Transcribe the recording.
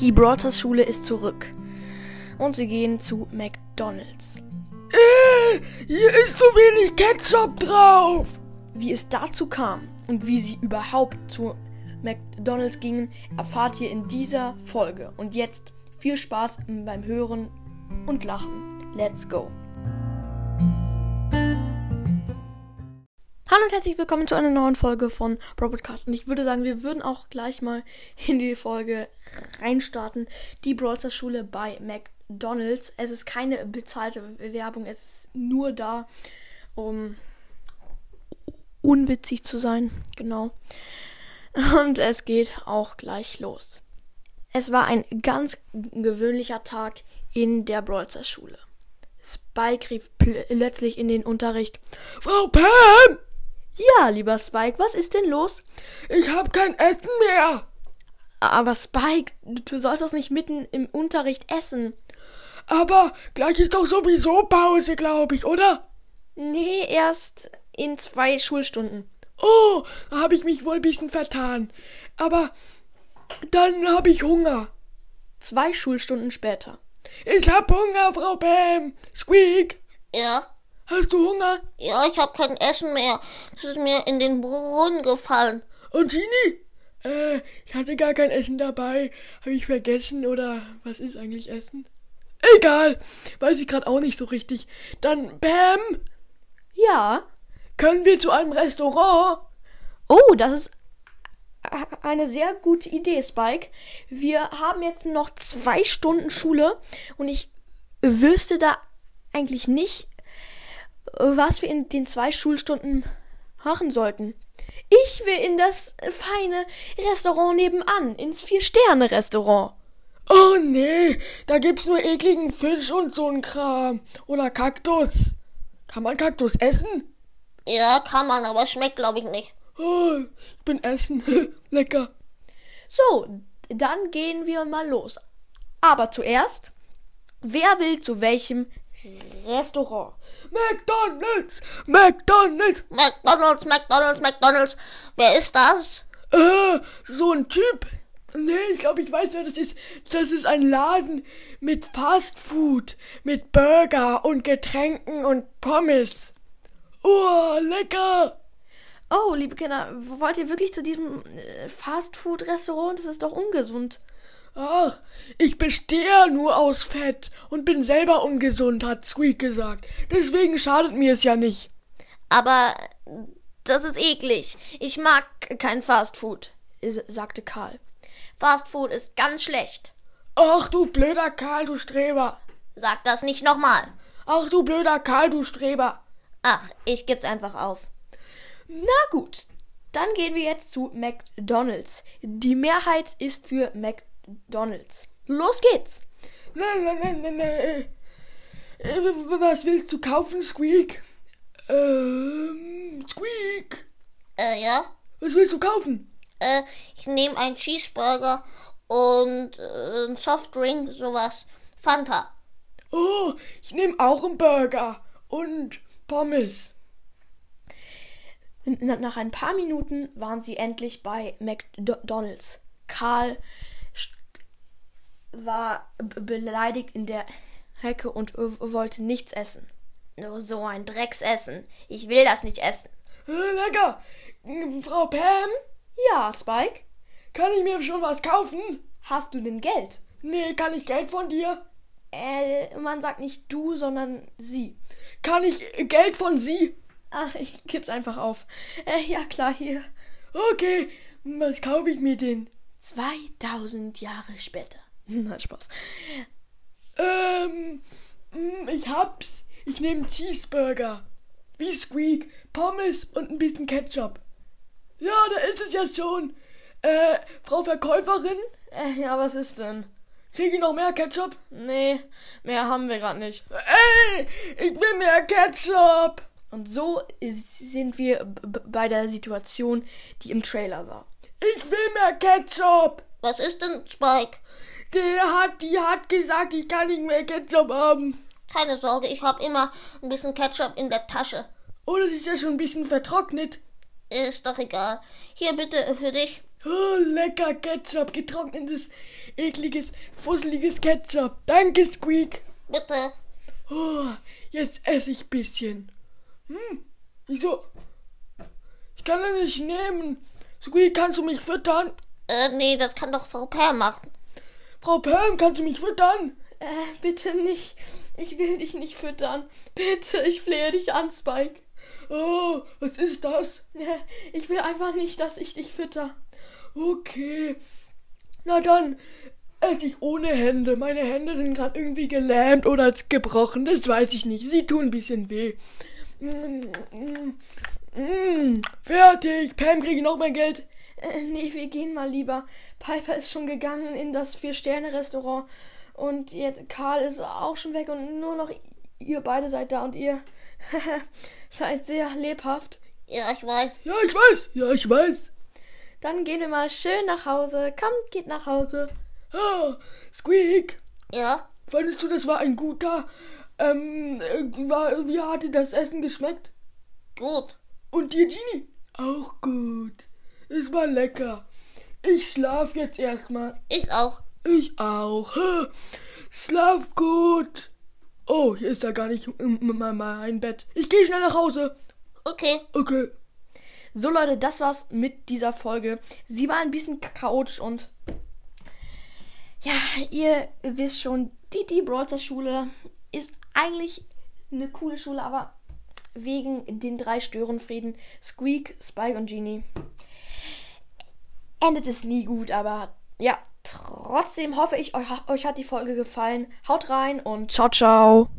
Die Brawlers Schule ist zurück. Und sie gehen zu McDonald's. Äh, hier ist zu wenig Ketchup drauf. Wie es dazu kam und wie sie überhaupt zu McDonald's gingen, erfahrt ihr in dieser Folge. Und jetzt viel Spaß beim Hören und Lachen. Let's go. Hallo und herzlich willkommen zu einer neuen Folge von Broadcast. Und ich würde sagen, wir würden auch gleich mal in die Folge reinstarten. Die Brawlers Schule bei McDonald's. Es ist keine bezahlte Werbung, es ist nur da, um unwitzig zu sein. Genau. Und es geht auch gleich los. Es war ein ganz gewöhnlicher Tag in der Brawlers Schule. Spike rief plötzlich in den Unterricht: Frau Pam! Ja, lieber Spike, was ist denn los? Ich hab kein Essen mehr. Aber Spike, du sollst das nicht mitten im Unterricht essen. Aber gleich ist doch sowieso Pause, glaube ich, oder? Nee, erst in zwei Schulstunden. Oh, da habe ich mich wohl ein bisschen vertan. Aber dann habe ich Hunger. Zwei Schulstunden später. Ich hab Hunger, Frau Pam. Squeak. Ja. Hast du Hunger? Ja, ich hab kein Essen mehr. Es ist mir in den Brunnen gefallen. Und Genie? Äh, ich hatte gar kein Essen dabei. Habe ich vergessen oder was ist eigentlich Essen? Egal, weiß ich gerade auch nicht so richtig. Dann Pam. Ja. Können wir zu einem Restaurant? Oh, das ist eine sehr gute Idee, Spike. Wir haben jetzt noch zwei Stunden Schule und ich wüsste da eigentlich nicht, was wir in den zwei Schulstunden machen sollten. Ich will in das feine Restaurant nebenan, ins Vier-Sterne-Restaurant. Oh nee, da gibt's nur ekligen Fisch und so'n Kram. Oder Kaktus. Kann man Kaktus essen? Ja, kann man, aber schmeckt glaube ich nicht. Oh, ich bin essen. Lecker. So, dann gehen wir mal los. Aber zuerst, wer will zu welchem Restaurant? McDonald's! McDonald's! McDonald's, McDonald's, McDonald's. Wer ist das? Äh, so ein Typ. Nee, ich glaube, ich weiß, wer das ist. Das ist ein Laden mit Fast Food, mit Burger und Getränken und Pommes. Oh, lecker! Oh, liebe Kinder, wollt ihr wirklich zu diesem Fast-Food-Restaurant? Das ist doch ungesund. Ach, ich bestehe nur aus Fett und bin selber ungesund, hat Squeak gesagt. Deswegen schadet mir es ja nicht. Aber das ist eklig. Ich mag kein Fastfood, sagte Karl. Fastfood ist ganz schlecht. Ach du blöder Karl, du Streber. Sag das nicht nochmal. Ach du blöder Karl, du Streber. Ach, ich geb's einfach auf. Na gut, dann gehen wir jetzt zu McDonald's. Die Mehrheit ist für McDonald's. McDonalds. Los geht's. Na, na, na, na, na. Was willst du kaufen, Squeak? Ähm, Squeak. Äh, ja? Was willst du kaufen? Äh, ich nehme einen Cheeseburger und äh, einen Softdrink, sowas. Fanta. Oh, ich nehme auch einen Burger und Pommes. Nach ein paar Minuten waren sie endlich bei McDonald's. Karl war beleidigt in der Hecke und wollte nichts essen. Nur so ein Drecksessen. Ich will das nicht essen. Lecker. Frau Pam? Ja, Spike? Kann ich mir schon was kaufen? Hast du denn Geld? Nee, kann ich Geld von dir? Äh, man sagt nicht du, sondern sie. Kann ich Geld von sie? Ach, ich gib's einfach auf. Äh, ja, klar, hier. Okay, was kaufe ich mir denn? 2000 Jahre später. Na, Spaß. Ähm, ich hab's. Ich nehme Cheeseburger. Wie Squeak, Pommes und ein bisschen Ketchup. Ja, da ist es ja schon. Äh, Frau Verkäuferin? Äh, ja, was ist denn? Kriege ich noch mehr Ketchup? Nee, mehr haben wir gerade nicht. Ey, ich will mehr Ketchup! Und so sind wir bei der Situation, die im Trailer war. Ich will mehr Ketchup! Was ist denn, Spike? Der hat, die hat gesagt, ich kann nicht mehr Ketchup haben. Keine Sorge, ich habe immer ein bisschen Ketchup in der Tasche. Oh, das ist ja schon ein bisschen vertrocknet. Ist doch egal. Hier bitte für dich Oh, lecker Ketchup, getrocknetes, ekliges, fusseliges Ketchup. Danke, Squeak. Bitte. Oh, jetzt esse ich bisschen. Hm, wieso? Ich kann das nicht nehmen. Squeak, kannst du mich füttern? Äh, nee, das kann doch Frau Pam machen. Frau Pam, kannst du mich füttern? Äh, bitte nicht. Ich will dich nicht füttern. Bitte, ich flehe dich an, Spike. Oh, was ist das? Äh, Ich will einfach nicht, dass ich dich fütter. Okay. Na dann esse ich ohne Hände. Meine Hände sind gerade irgendwie gelähmt oder gebrochen. Das weiß ich nicht. Sie tun ein bisschen weh. Mm, mm, mm. Fertig. Pam, kriege ich noch mein Geld? Äh, nee, wir gehen mal lieber. Piper ist schon gegangen in das Vier-Sterne-Restaurant. Und jetzt Karl ist auch schon weg und nur noch ihr beide seid da und ihr seid sehr lebhaft. Ja, ich weiß. Ja, ich weiß. Ja, ich weiß. Dann gehen wir mal schön nach Hause. Kommt, geht nach Hause. Ah, Squeak. Ja, Fandest du, das war ein guter, ähm, äh, war, wie hat dir das Essen geschmeckt? gut. Und dir, Genie? Auch gut. Es war lecker. Ich schlaf jetzt erstmal. Ich auch. Ich auch. Schlaf gut. Oh, hier ist ja gar nicht mein Bett. Ich gehe schnell nach Hause. Okay. Okay. So Leute, das war's mit dieser Folge. Sie war ein bisschen chaotisch und ja, ihr wisst schon, die die Brawler Schule ist eigentlich eine coole Schule, aber wegen den drei Störenfrieden, Squeak, Spike und Genie, endet es nie gut, aber ja, trotzdem hoffe ich, euch, hat die Folge gefallen. Haut rein und ciao, ciao.